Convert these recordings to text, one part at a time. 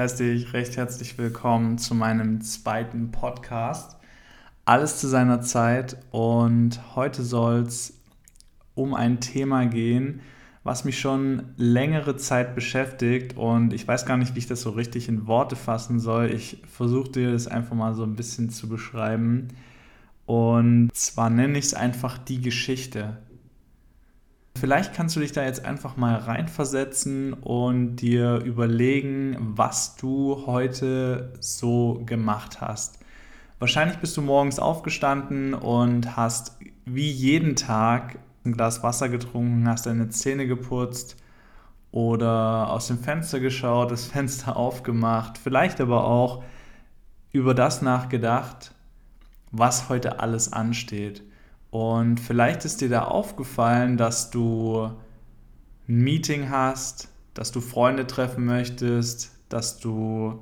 Heiße dich recht herzlich willkommen zu meinem zweiten Podcast. Alles zu seiner Zeit und heute soll es um ein Thema gehen, was mich schon längere Zeit beschäftigt und ich weiß gar nicht, wie ich das so richtig in Worte fassen soll. Ich versuche dir das einfach mal so ein bisschen zu beschreiben. Und zwar nenne ich es einfach die Geschichte. Vielleicht kannst du dich da jetzt einfach mal reinversetzen und dir überlegen, was du heute so gemacht hast. Wahrscheinlich bist du morgens aufgestanden und hast wie jeden Tag ein Glas Wasser getrunken, hast deine Zähne geputzt oder aus dem Fenster geschaut, das Fenster aufgemacht, vielleicht aber auch über das nachgedacht, was heute alles ansteht. Und vielleicht ist dir da aufgefallen, dass du ein Meeting hast, dass du Freunde treffen möchtest, dass du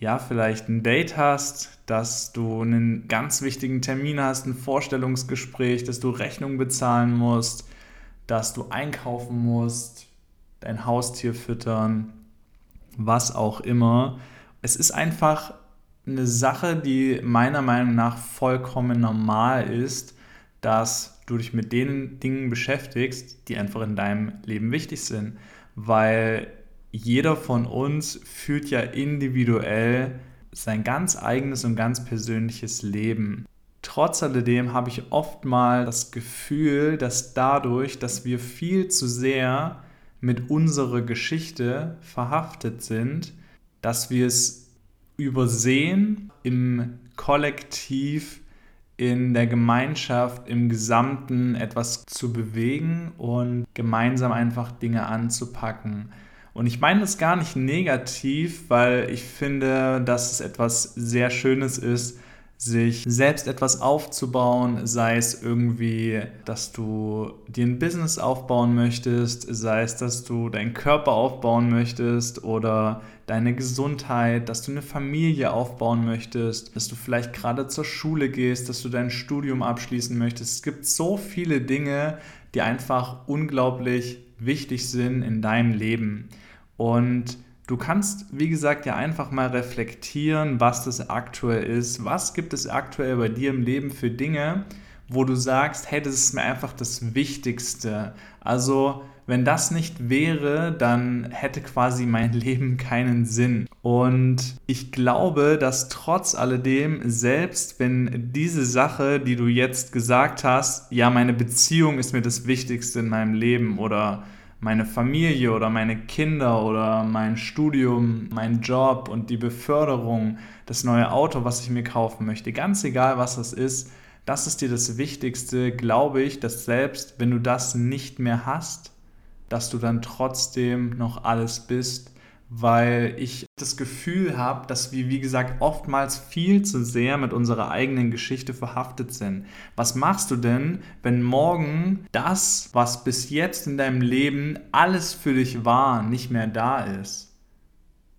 ja vielleicht ein Date hast, dass du einen ganz wichtigen Termin hast, ein Vorstellungsgespräch, dass du Rechnung bezahlen musst, dass du einkaufen musst, dein Haustier füttern, was auch immer. Es ist einfach eine Sache, die meiner Meinung nach vollkommen normal ist, dass du dich mit den Dingen beschäftigst, die einfach in deinem Leben wichtig sind. Weil jeder von uns führt ja individuell sein ganz eigenes und ganz persönliches Leben. Trotz alledem habe ich oft mal das Gefühl, dass dadurch, dass wir viel zu sehr mit unserer Geschichte verhaftet sind, dass wir es übersehen, im Kollektiv, in der Gemeinschaft, im Gesamten etwas zu bewegen und gemeinsam einfach Dinge anzupacken. Und ich meine das gar nicht negativ, weil ich finde, dass es etwas sehr Schönes ist, sich selbst etwas aufzubauen, sei es irgendwie, dass du dir ein Business aufbauen möchtest, sei es, dass du deinen Körper aufbauen möchtest oder deine Gesundheit, dass du eine Familie aufbauen möchtest, dass du vielleicht gerade zur Schule gehst, dass du dein Studium abschließen möchtest. Es gibt so viele Dinge, die einfach unglaublich wichtig sind in deinem Leben. Und Du kannst, wie gesagt, ja einfach mal reflektieren, was das aktuell ist. Was gibt es aktuell bei dir im Leben für Dinge, wo du sagst, hey, das ist mir einfach das Wichtigste. Also, wenn das nicht wäre, dann hätte quasi mein Leben keinen Sinn. Und ich glaube, dass trotz alledem, selbst wenn diese Sache, die du jetzt gesagt hast, ja, meine Beziehung ist mir das Wichtigste in meinem Leben oder meine Familie oder meine Kinder oder mein Studium, mein Job und die Beförderung, das neue Auto, was ich mir kaufen möchte, ganz egal was das ist, das ist dir das Wichtigste, glaube ich, dass selbst wenn du das nicht mehr hast, dass du dann trotzdem noch alles bist, weil ich das Gefühl habe, dass wir, wie gesagt, oftmals viel zu sehr mit unserer eigenen Geschichte verhaftet sind. Was machst du denn, wenn morgen das, was bis jetzt in deinem Leben alles für dich war, nicht mehr da ist?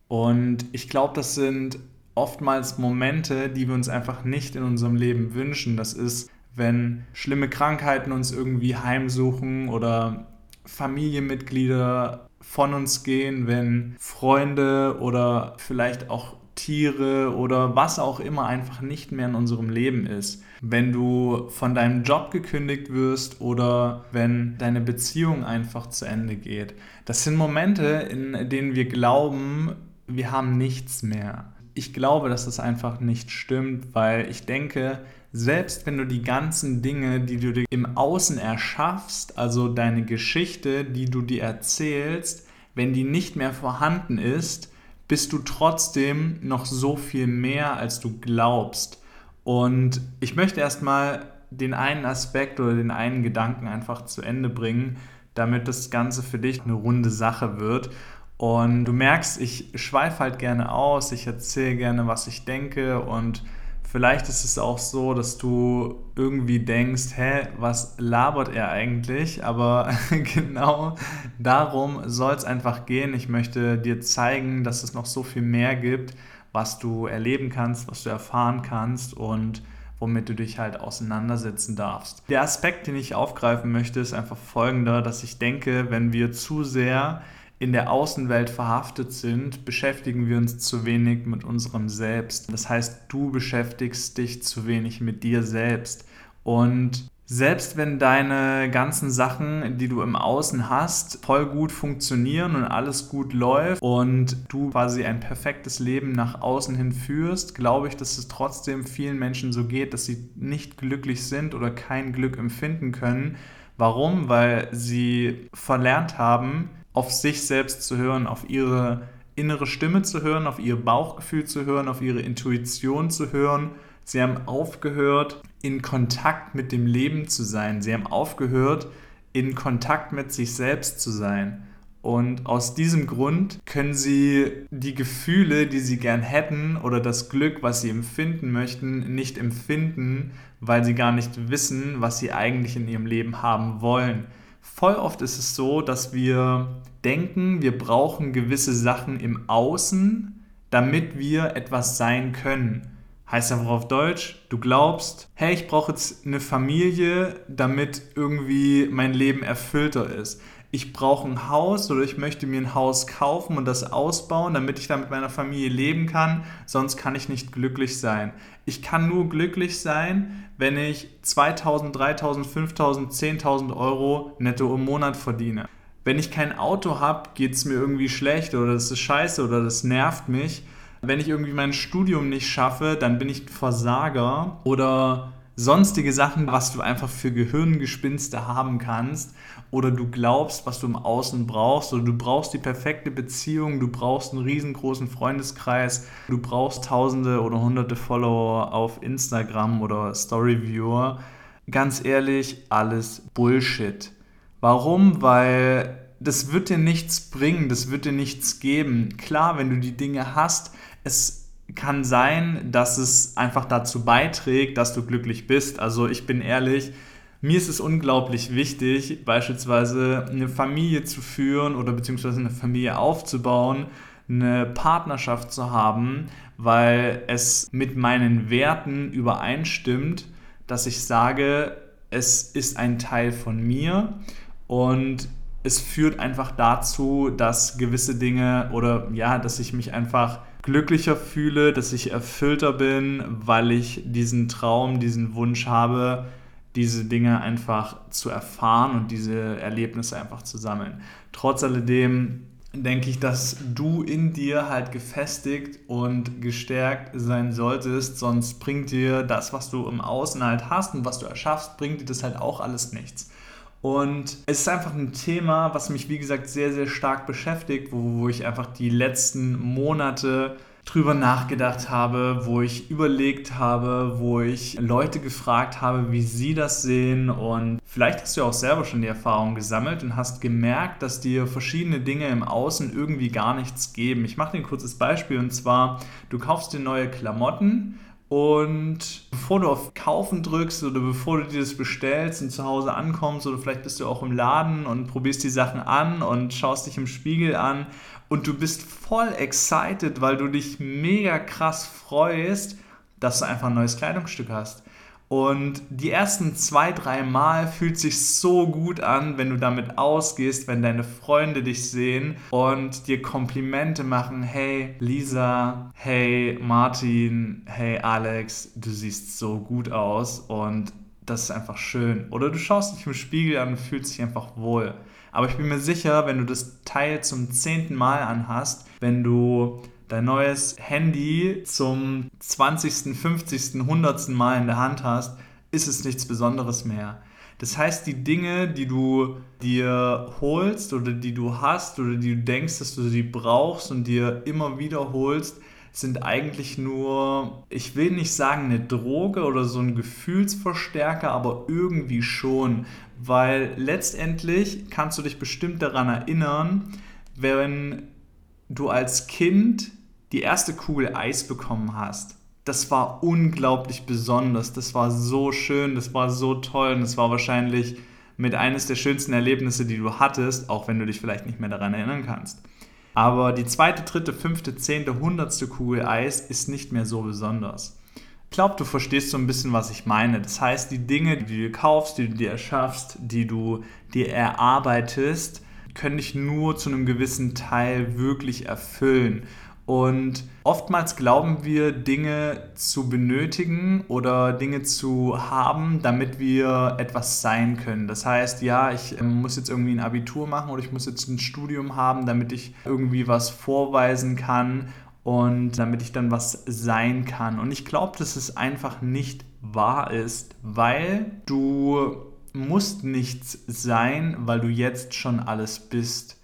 Und ich glaube, das sind oftmals Momente, die wir uns einfach nicht in unserem Leben wünschen. Das ist, wenn schlimme Krankheiten uns irgendwie heimsuchen oder Familienmitglieder von uns gehen, wenn Freunde oder vielleicht auch Tiere oder was auch immer einfach nicht mehr in unserem Leben ist. Wenn du von deinem Job gekündigt wirst oder wenn deine Beziehung einfach zu Ende geht. Das sind Momente, in denen wir glauben, wir haben nichts mehr. Ich glaube, dass das einfach nicht stimmt, weil ich denke, selbst wenn du die ganzen Dinge, die du dir im Außen erschaffst, also deine Geschichte, die du dir erzählst, wenn die nicht mehr vorhanden ist, bist du trotzdem noch so viel mehr, als du glaubst. Und ich möchte erstmal den einen Aspekt oder den einen Gedanken einfach zu Ende bringen, damit das Ganze für dich eine runde Sache wird. Und du merkst, ich schweife halt gerne aus, ich erzähle gerne, was ich denke und Vielleicht ist es auch so, dass du irgendwie denkst, hä, was labert er eigentlich? Aber genau darum soll es einfach gehen. Ich möchte dir zeigen, dass es noch so viel mehr gibt, was du erleben kannst, was du erfahren kannst und womit du dich halt auseinandersetzen darfst. Der Aspekt, den ich aufgreifen möchte, ist einfach folgender, dass ich denke, wenn wir zu sehr in der Außenwelt verhaftet sind, beschäftigen wir uns zu wenig mit unserem Selbst. Das heißt, du beschäftigst dich zu wenig mit dir selbst. Und selbst wenn deine ganzen Sachen, die du im Außen hast, voll gut funktionieren und alles gut läuft und du quasi ein perfektes Leben nach außen hin führst, glaube ich, dass es trotzdem vielen Menschen so geht, dass sie nicht glücklich sind oder kein Glück empfinden können. Warum? Weil sie verlernt haben, auf sich selbst zu hören, auf ihre innere Stimme zu hören, auf ihr Bauchgefühl zu hören, auf ihre Intuition zu hören. Sie haben aufgehört, in Kontakt mit dem Leben zu sein. Sie haben aufgehört, in Kontakt mit sich selbst zu sein. Und aus diesem Grund können sie die Gefühle, die sie gern hätten oder das Glück, was sie empfinden möchten, nicht empfinden, weil sie gar nicht wissen, was sie eigentlich in ihrem Leben haben wollen. Voll oft ist es so, dass wir denken, wir brauchen gewisse Sachen im Außen, damit wir etwas sein können. Heißt einfach auf Deutsch, du glaubst, hey, ich brauche jetzt eine Familie, damit irgendwie mein Leben erfüllter ist. Ich brauche ein Haus oder ich möchte mir ein Haus kaufen und das ausbauen, damit ich da mit meiner Familie leben kann, sonst kann ich nicht glücklich sein. Ich kann nur glücklich sein, wenn ich 2000, 3000, 5000, 10.000 Euro netto im Monat verdiene. Wenn ich kein Auto habe, geht es mir irgendwie schlecht oder das ist scheiße oder das nervt mich wenn ich irgendwie mein Studium nicht schaffe, dann bin ich Versager oder sonstige Sachen, was du einfach für Gehirngespinste haben kannst oder du glaubst, was du im Außen brauchst oder du brauchst die perfekte Beziehung, du brauchst einen riesengroßen Freundeskreis, du brauchst tausende oder hunderte Follower auf Instagram oder Storyviewer. Ganz ehrlich, alles Bullshit. Warum? Weil das wird dir nichts bringen, das wird dir nichts geben. Klar, wenn du die Dinge hast, es kann sein, dass es einfach dazu beiträgt, dass du glücklich bist. Also ich bin ehrlich, mir ist es unglaublich wichtig, beispielsweise eine Familie zu führen oder beziehungsweise eine Familie aufzubauen, eine Partnerschaft zu haben, weil es mit meinen Werten übereinstimmt, dass ich sage, es ist ein Teil von mir und es führt einfach dazu, dass gewisse Dinge oder ja, dass ich mich einfach glücklicher fühle, dass ich erfüllter bin, weil ich diesen Traum, diesen Wunsch habe, diese Dinge einfach zu erfahren und diese Erlebnisse einfach zu sammeln. Trotz alledem denke ich, dass du in dir halt gefestigt und gestärkt sein solltest, sonst bringt dir das, was du im Außen halt hast und was du erschaffst, bringt dir das halt auch alles nichts. Und es ist einfach ein Thema, was mich, wie gesagt, sehr, sehr stark beschäftigt, wo, wo ich einfach die letzten Monate drüber nachgedacht habe, wo ich überlegt habe, wo ich Leute gefragt habe, wie sie das sehen und vielleicht hast du auch selber schon die Erfahrung gesammelt und hast gemerkt, dass dir verschiedene Dinge im Außen irgendwie gar nichts geben. Ich mache dir ein kurzes Beispiel und zwar, du kaufst dir neue Klamotten und bevor du auf Kaufen drückst oder bevor du dir das bestellst und zu Hause ankommst oder vielleicht bist du auch im Laden und probierst die Sachen an und schaust dich im Spiegel an und du bist voll excited, weil du dich mega krass freust, dass du einfach ein neues Kleidungsstück hast. Und die ersten zwei, drei Mal fühlt sich so gut an, wenn du damit ausgehst, wenn deine Freunde dich sehen und dir Komplimente machen. Hey Lisa, hey Martin, hey Alex, du siehst so gut aus und das ist einfach schön. Oder du schaust dich im Spiegel an und fühlst dich einfach wohl. Aber ich bin mir sicher, wenn du das Teil zum zehnten Mal anhast, wenn du dein neues Handy zum 20., 50., 100. Mal in der Hand hast, ist es nichts Besonderes mehr. Das heißt, die Dinge, die du dir holst oder die du hast oder die du denkst, dass du sie brauchst und dir immer wiederholst, sind eigentlich nur, ich will nicht sagen eine Droge oder so ein Gefühlsverstärker, aber irgendwie schon, weil letztendlich kannst du dich bestimmt daran erinnern, wenn du als Kind die erste Kugel Eis bekommen hast, das war unglaublich besonders. Das war so schön, das war so toll und das war wahrscheinlich mit eines der schönsten Erlebnisse, die du hattest, auch wenn du dich vielleicht nicht mehr daran erinnern kannst. Aber die zweite, dritte, fünfte, zehnte, hundertste Kugel Eis ist nicht mehr so besonders. Ich glaube, du verstehst so ein bisschen, was ich meine. Das heißt, die Dinge, die du kaufst, die du dir erschaffst, die du dir erarbeitest, können dich nur zu einem gewissen Teil wirklich erfüllen. Und oftmals glauben wir, Dinge zu benötigen oder Dinge zu haben, damit wir etwas sein können. Das heißt, ja, ich ähm, muss jetzt irgendwie ein Abitur machen oder ich muss jetzt ein Studium haben, damit ich irgendwie was vorweisen kann und damit ich dann was sein kann. Und ich glaube, dass es einfach nicht wahr ist, weil du musst nichts sein, weil du jetzt schon alles bist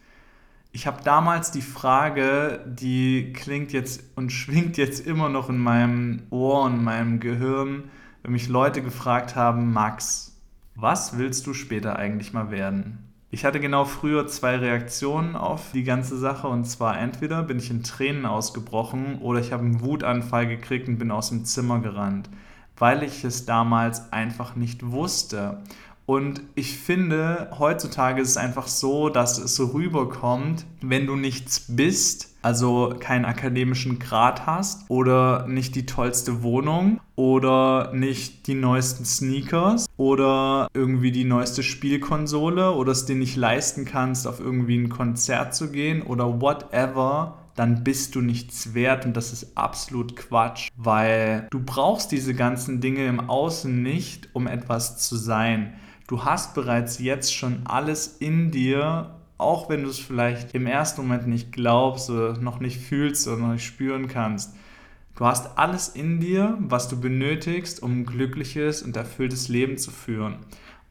ich habe damals die Frage, die klingt jetzt und schwingt jetzt immer noch in meinem Ohr und meinem Gehirn, wenn mich Leute gefragt haben, Max, was willst du später eigentlich mal werden? Ich hatte genau früher zwei Reaktionen auf die ganze Sache und zwar entweder bin ich in Tränen ausgebrochen oder ich habe einen Wutanfall gekriegt und bin aus dem Zimmer gerannt, weil ich es damals einfach nicht wusste. Und ich finde, heutzutage ist es einfach so, dass es so rüberkommt, wenn du nichts bist, also keinen akademischen Grad hast oder nicht die tollste Wohnung oder nicht die neuesten Sneakers oder irgendwie die neueste Spielkonsole oder es dir nicht leisten kannst, auf irgendwie ein Konzert zu gehen oder whatever, dann bist du nichts wert und das ist absolut Quatsch, weil du brauchst diese ganzen Dinge im Außen nicht, um etwas zu sein. Du hast bereits jetzt schon alles in dir, auch wenn du es vielleicht im ersten Moment nicht glaubst oder noch nicht fühlst oder noch nicht spüren kannst. Du hast alles in dir, was du benötigst, um ein glückliches und erfülltes Leben zu führen.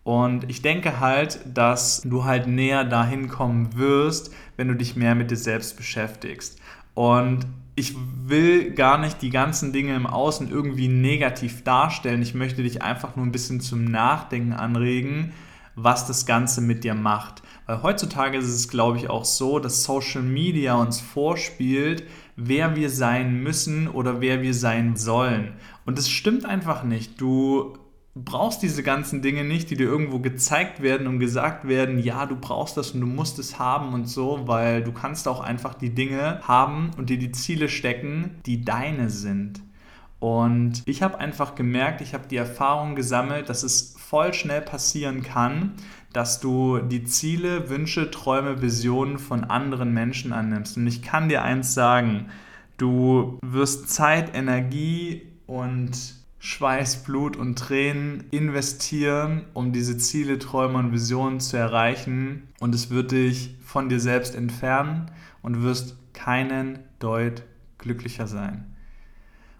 Und ich denke halt, dass du halt näher dahin kommen wirst, wenn du dich mehr mit dir selbst beschäftigst. Und ich will gar nicht die ganzen Dinge im Außen irgendwie negativ darstellen. Ich möchte dich einfach nur ein bisschen zum Nachdenken anregen, was das Ganze mit dir macht. Weil heutzutage ist es, glaube ich, auch so, dass Social Media uns vorspielt, wer wir sein müssen oder wer wir sein sollen. Und das stimmt einfach nicht. Du brauchst diese ganzen Dinge nicht, die dir irgendwo gezeigt werden und gesagt werden, ja, du brauchst das und du musst es haben und so, weil du kannst auch einfach die Dinge haben und dir die Ziele stecken, die deine sind. Und ich habe einfach gemerkt, ich habe die Erfahrung gesammelt, dass es voll schnell passieren kann, dass du die Ziele, Wünsche, Träume, Visionen von anderen Menschen annimmst. Und ich kann dir eins sagen, du wirst Zeit, Energie und Schweiß, Blut und Tränen investieren, um diese Ziele, Träume und Visionen zu erreichen. Und es wird dich von dir selbst entfernen und wirst keinen Deut glücklicher sein.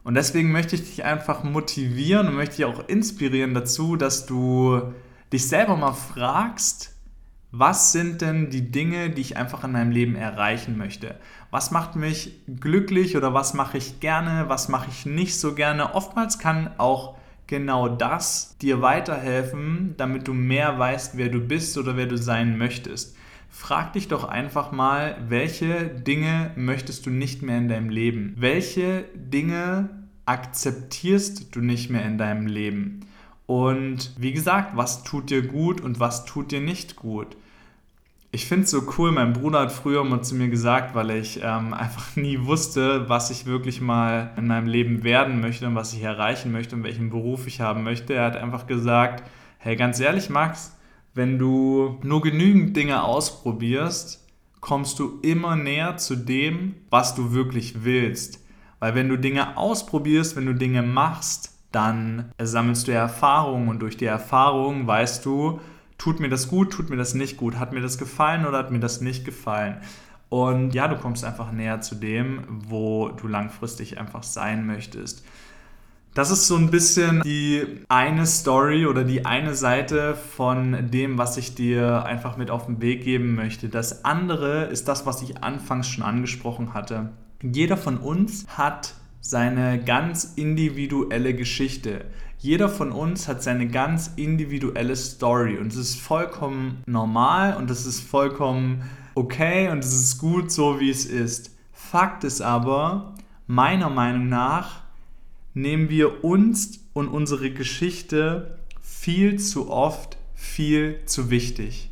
Und deswegen möchte ich dich einfach motivieren und möchte dich auch inspirieren dazu, dass du dich selber mal fragst, was sind denn die Dinge, die ich einfach in meinem Leben erreichen möchte? Was macht mich glücklich oder was mache ich gerne, was mache ich nicht so gerne? Oftmals kann auch genau das dir weiterhelfen, damit du mehr weißt, wer du bist oder wer du sein möchtest. Frag dich doch einfach mal, welche Dinge möchtest du nicht mehr in deinem Leben? Welche Dinge akzeptierst du nicht mehr in deinem Leben? Und wie gesagt, was tut dir gut und was tut dir nicht gut? Ich finde es so cool. Mein Bruder hat früher mal zu mir gesagt, weil ich ähm, einfach nie wusste, was ich wirklich mal in meinem Leben werden möchte und was ich erreichen möchte und welchen Beruf ich haben möchte. Er hat einfach gesagt, hey, ganz ehrlich, Max, wenn du nur genügend Dinge ausprobierst, kommst du immer näher zu dem, was du wirklich willst. Weil wenn du Dinge ausprobierst, wenn du Dinge machst, dann sammelst du Erfahrungen und durch die Erfahrungen weißt du, tut mir das gut, tut mir das nicht gut, hat mir das gefallen oder hat mir das nicht gefallen. Und ja, du kommst einfach näher zu dem, wo du langfristig einfach sein möchtest. Das ist so ein bisschen die eine Story oder die eine Seite von dem, was ich dir einfach mit auf den Weg geben möchte. Das andere ist das, was ich anfangs schon angesprochen hatte. Jeder von uns hat seine ganz individuelle Geschichte. Jeder von uns hat seine ganz individuelle Story und es ist vollkommen normal und es ist vollkommen okay und es ist gut so, wie es ist. Fakt ist aber, meiner Meinung nach, nehmen wir uns und unsere Geschichte viel zu oft viel zu wichtig.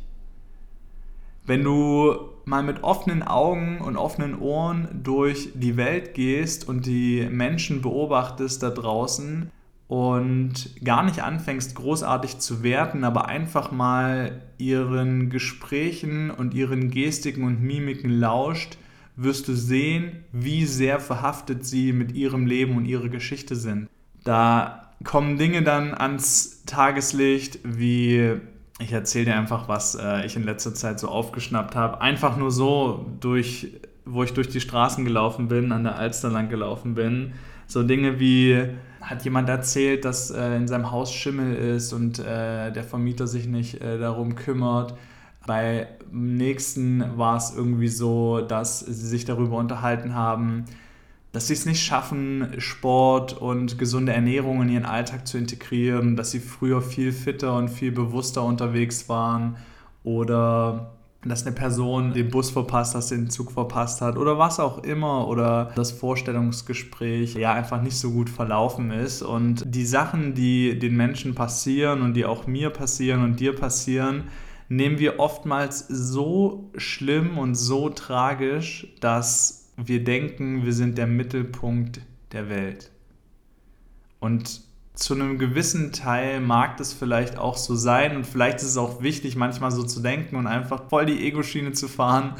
Wenn du mal mit offenen Augen und offenen Ohren durch die Welt gehst und die Menschen beobachtest da draußen, und gar nicht anfängst, großartig zu werten, aber einfach mal ihren Gesprächen und ihren Gestiken und Mimiken lauscht, wirst du sehen, wie sehr verhaftet sie mit ihrem Leben und ihrer Geschichte sind. Da kommen Dinge dann ans Tageslicht, wie ich erzähle dir einfach, was äh, ich in letzter Zeit so aufgeschnappt habe. Einfach nur so, durch, wo ich durch die Straßen gelaufen bin, an der Alster lang gelaufen bin. So Dinge wie, hat jemand erzählt, dass äh, in seinem Haus Schimmel ist und äh, der Vermieter sich nicht äh, darum kümmert. Bei nächsten war es irgendwie so, dass sie sich darüber unterhalten haben, dass sie es nicht schaffen, Sport und gesunde Ernährung in ihren Alltag zu integrieren, dass sie früher viel fitter und viel bewusster unterwegs waren oder dass eine Person den Bus verpasst hat, den Zug verpasst hat oder was auch immer oder das Vorstellungsgespräch ja einfach nicht so gut verlaufen ist und die Sachen, die den Menschen passieren und die auch mir passieren und dir passieren, nehmen wir oftmals so schlimm und so tragisch, dass wir denken, wir sind der Mittelpunkt der Welt. Und zu einem gewissen Teil mag das vielleicht auch so sein und vielleicht ist es auch wichtig, manchmal so zu denken und einfach voll die Ego-Schiene zu fahren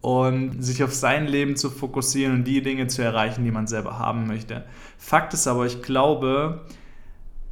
und sich auf sein Leben zu fokussieren und die Dinge zu erreichen, die man selber haben möchte. Fakt ist aber, ich glaube,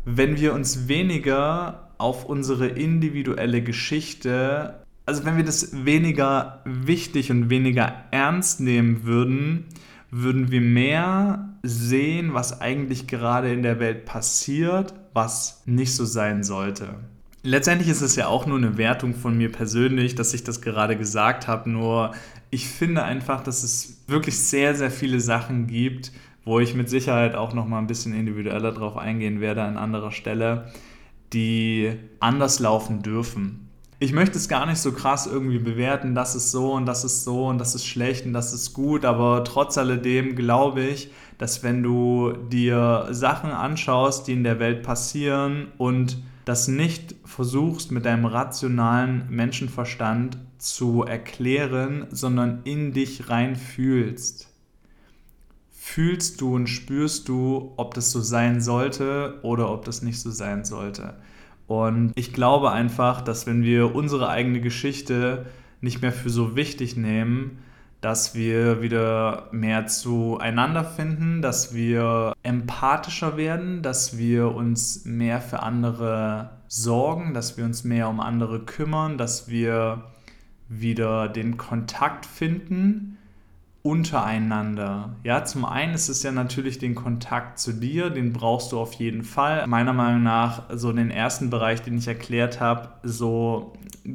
wenn wir uns weniger auf unsere individuelle Geschichte also wenn wir das weniger wichtig und weniger ernst nehmen würden, würden wir mehr sehen, was eigentlich gerade in der Welt passiert, was nicht so sein sollte. Letztendlich ist es ja auch nur eine Wertung von mir persönlich, dass ich das gerade gesagt habe, nur ich finde einfach, dass es wirklich sehr, sehr viele Sachen gibt, wo ich mit Sicherheit auch noch mal ein bisschen individueller drauf eingehen werde an anderer Stelle, die anders laufen dürfen ich möchte es gar nicht so krass irgendwie bewerten, das ist so und das ist so und das ist schlecht und das ist gut, aber trotz alledem glaube ich, dass wenn du dir Sachen anschaust, die in der Welt passieren und das nicht versuchst mit deinem rationalen Menschenverstand zu erklären, sondern in dich rein fühlst, fühlst du und spürst du, ob das so sein sollte oder ob das nicht so sein sollte. Und ich glaube einfach, dass wenn wir unsere eigene Geschichte nicht mehr für so wichtig nehmen, dass wir wieder mehr zueinander finden, dass wir empathischer werden, dass wir uns mehr für andere sorgen, dass wir uns mehr um andere kümmern, dass wir wieder den Kontakt finden untereinander. Ja, zum einen ist es ja natürlich den Kontakt zu dir, den brauchst du auf jeden Fall. Meiner Meinung nach so den ersten Bereich, den ich erklärt habe, so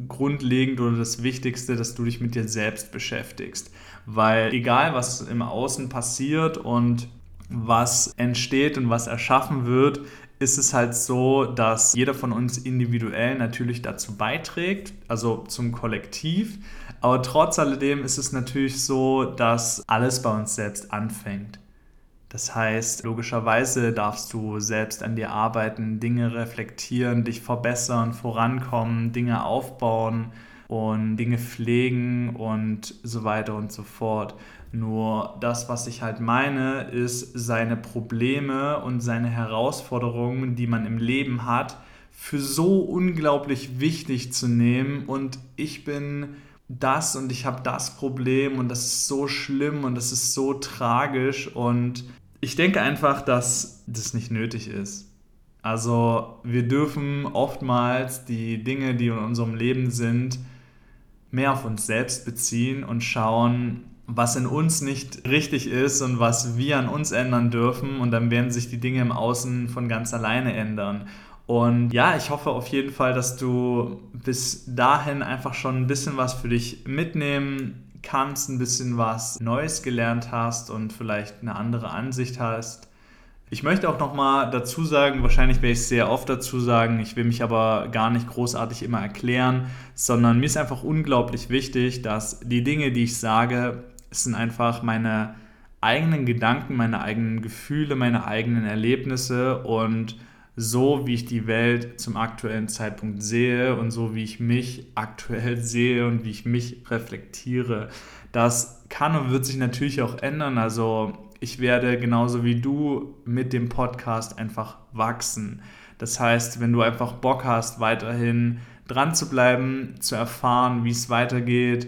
grundlegend oder das Wichtigste, dass du dich mit dir selbst beschäftigst. Weil egal, was im Außen passiert und was entsteht und was erschaffen wird, ist es halt so, dass jeder von uns individuell natürlich dazu beiträgt, also zum Kollektiv. Aber trotz alledem ist es natürlich so, dass alles bei uns selbst anfängt. Das heißt, logischerweise darfst du selbst an dir arbeiten, Dinge reflektieren, dich verbessern, vorankommen, Dinge aufbauen und Dinge pflegen und so weiter und so fort. Nur das, was ich halt meine, ist seine Probleme und seine Herausforderungen, die man im Leben hat, für so unglaublich wichtig zu nehmen. Und ich bin das und ich habe das Problem und das ist so schlimm und das ist so tragisch und ich denke einfach, dass das nicht nötig ist. Also wir dürfen oftmals die Dinge, die in unserem Leben sind, mehr auf uns selbst beziehen und schauen, was in uns nicht richtig ist und was wir an uns ändern dürfen und dann werden sich die Dinge im Außen von ganz alleine ändern. Und ja, ich hoffe auf jeden Fall, dass du bis dahin einfach schon ein bisschen was für dich mitnehmen kannst, ein bisschen was Neues gelernt hast und vielleicht eine andere Ansicht hast. Ich möchte auch nochmal dazu sagen, wahrscheinlich werde ich es sehr oft dazu sagen, ich will mich aber gar nicht großartig immer erklären, sondern mir ist einfach unglaublich wichtig, dass die Dinge, die ich sage, sind einfach meine eigenen Gedanken, meine eigenen Gefühle, meine eigenen Erlebnisse und so, wie ich die Welt zum aktuellen Zeitpunkt sehe und so, wie ich mich aktuell sehe und wie ich mich reflektiere. Das kann und wird sich natürlich auch ändern. Also ich werde genauso wie du mit dem Podcast einfach wachsen. Das heißt, wenn du einfach Bock hast, weiterhin dran zu bleiben, zu erfahren, wie es weitergeht,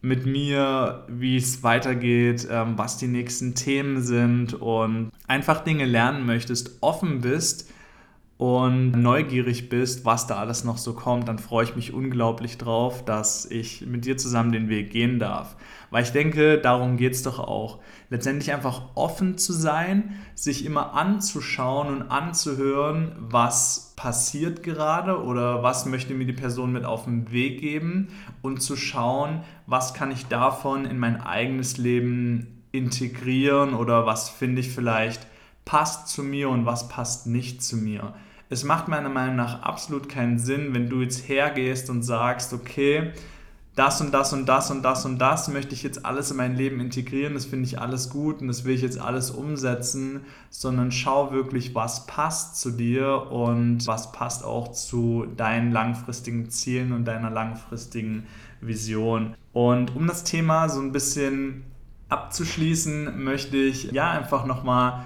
mit mir, wie es weitergeht, ähm, was die nächsten Themen sind und einfach Dinge lernen möchtest, offen bist und neugierig bist, was da alles noch so kommt, dann freue ich mich unglaublich drauf, dass ich mit dir zusammen den Weg gehen darf. Weil ich denke, darum geht es doch auch. Letztendlich einfach offen zu sein, sich immer anzuschauen und anzuhören, was passiert gerade oder was möchte mir die Person mit auf den Weg geben und zu schauen, was kann ich davon in mein eigenes Leben integrieren oder was finde ich vielleicht passt zu mir und was passt nicht zu mir. Es macht meiner Meinung nach absolut keinen Sinn, wenn du jetzt hergehst und sagst, okay, das und das und das und das und das möchte ich jetzt alles in mein Leben integrieren, das finde ich alles gut und das will ich jetzt alles umsetzen, sondern schau wirklich, was passt zu dir und was passt auch zu deinen langfristigen Zielen und deiner langfristigen Vision. Und um das Thema so ein bisschen abzuschließen, möchte ich ja einfach nochmal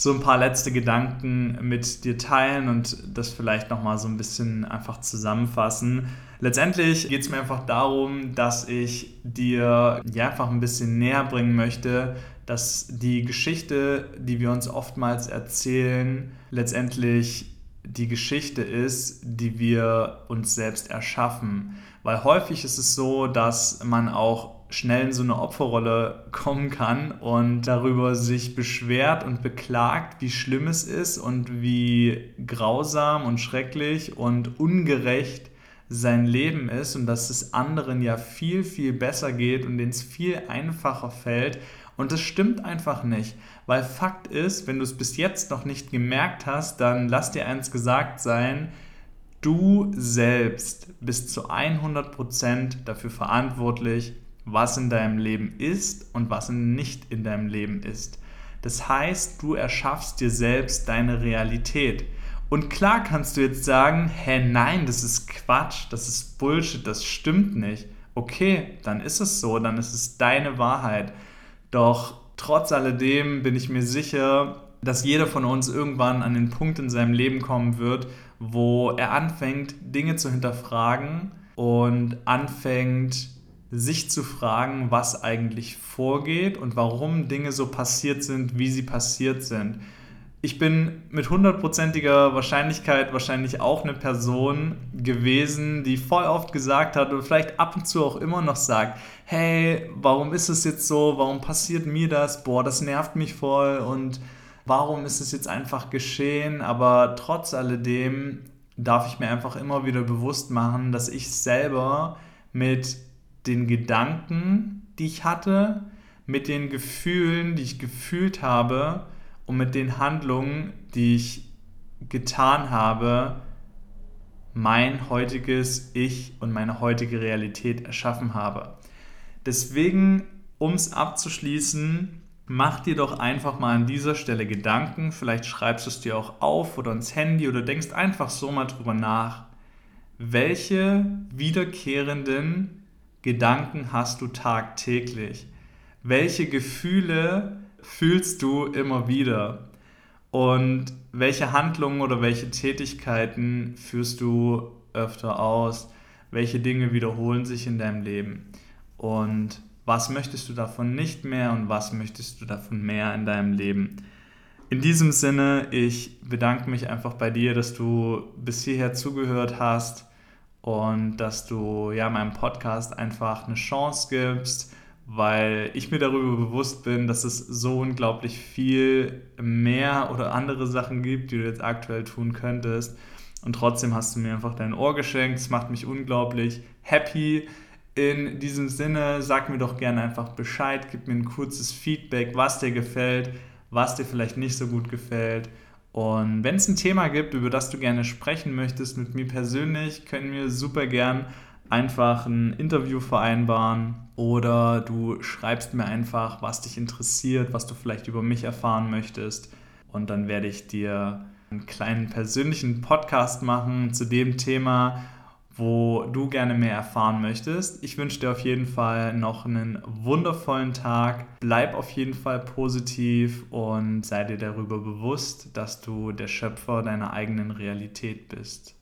so ein paar letzte Gedanken mit dir teilen und das vielleicht nochmal so ein bisschen einfach zusammenfassen. Letztendlich geht es mir einfach darum, dass ich dir ja einfach ein bisschen näher bringen möchte, dass die Geschichte, die wir uns oftmals erzählen, letztendlich die Geschichte ist, die wir uns selbst erschaffen. Weil häufig ist es so, dass man auch schnell in so eine Opferrolle kommen kann und darüber sich beschwert und beklagt, wie schlimm es ist und wie grausam und schrecklich und ungerecht sein Leben ist und dass es anderen ja viel, viel besser geht und denen es viel einfacher fällt. Und das stimmt einfach nicht, weil Fakt ist, wenn du es bis jetzt noch nicht gemerkt hast, dann lass dir eins gesagt sein, du selbst bist zu 100% dafür verantwortlich, was in deinem Leben ist und was nicht in deinem Leben ist. Das heißt, du erschaffst dir selbst deine Realität. Und klar kannst du jetzt sagen, hä, nein, das ist Quatsch, das ist Bullshit, das stimmt nicht. Okay, dann ist es so, dann ist es deine Wahrheit. Doch trotz alledem bin ich mir sicher, dass jeder von uns irgendwann an den Punkt in seinem Leben kommen wird, wo er anfängt, Dinge zu hinterfragen und anfängt, sich zu fragen, was eigentlich vorgeht und warum Dinge so passiert sind, wie sie passiert sind. Ich bin mit hundertprozentiger Wahrscheinlichkeit wahrscheinlich auch eine Person gewesen, die voll oft gesagt hat und vielleicht ab und zu auch immer noch sagt, hey, warum ist es jetzt so? Warum passiert mir das? Boah, das nervt mich voll und warum ist es jetzt einfach geschehen? Aber trotz alledem darf ich mir einfach immer wieder bewusst machen, dass ich selber mit den Gedanken, die ich hatte, mit den Gefühlen, die ich gefühlt habe und mit den Handlungen, die ich getan habe, mein heutiges Ich und meine heutige Realität erschaffen habe. Deswegen, um es abzuschließen, mach dir doch einfach mal an dieser Stelle Gedanken. Vielleicht schreibst du es dir auch auf oder ins Handy oder denkst einfach so mal drüber nach. Welche wiederkehrenden Gedanken hast du tagtäglich? Welche Gefühle fühlst du immer wieder? Und welche Handlungen oder welche Tätigkeiten führst du öfter aus? Welche Dinge wiederholen sich in deinem Leben? Und was möchtest du davon nicht mehr und was möchtest du davon mehr in deinem Leben? In diesem Sinne, ich bedanke mich einfach bei dir, dass du bis hierher zugehört hast und dass du ja meinem Podcast einfach eine Chance gibst, weil ich mir darüber bewusst bin, dass es so unglaublich viel mehr oder andere Sachen gibt, die du jetzt aktuell tun könntest. Und trotzdem hast du mir einfach dein Ohr geschenkt. Es macht mich unglaublich happy. In diesem Sinne, sag mir doch gerne einfach Bescheid, gib mir ein kurzes Feedback, was dir gefällt, was dir vielleicht nicht so gut gefällt. Und wenn es ein Thema gibt, über das du gerne sprechen möchtest mit mir persönlich, können wir super gern einfach ein Interview vereinbaren oder du schreibst mir einfach, was dich interessiert, was du vielleicht über mich erfahren möchtest. Und dann werde ich dir einen kleinen persönlichen Podcast machen zu dem Thema, wo du gerne mehr erfahren möchtest. Ich wünsche dir auf jeden Fall noch einen wundervollen Tag. Bleib auf jeden Fall positiv und sei dir darüber bewusst, dass du der Schöpfer deiner eigenen Realität bist.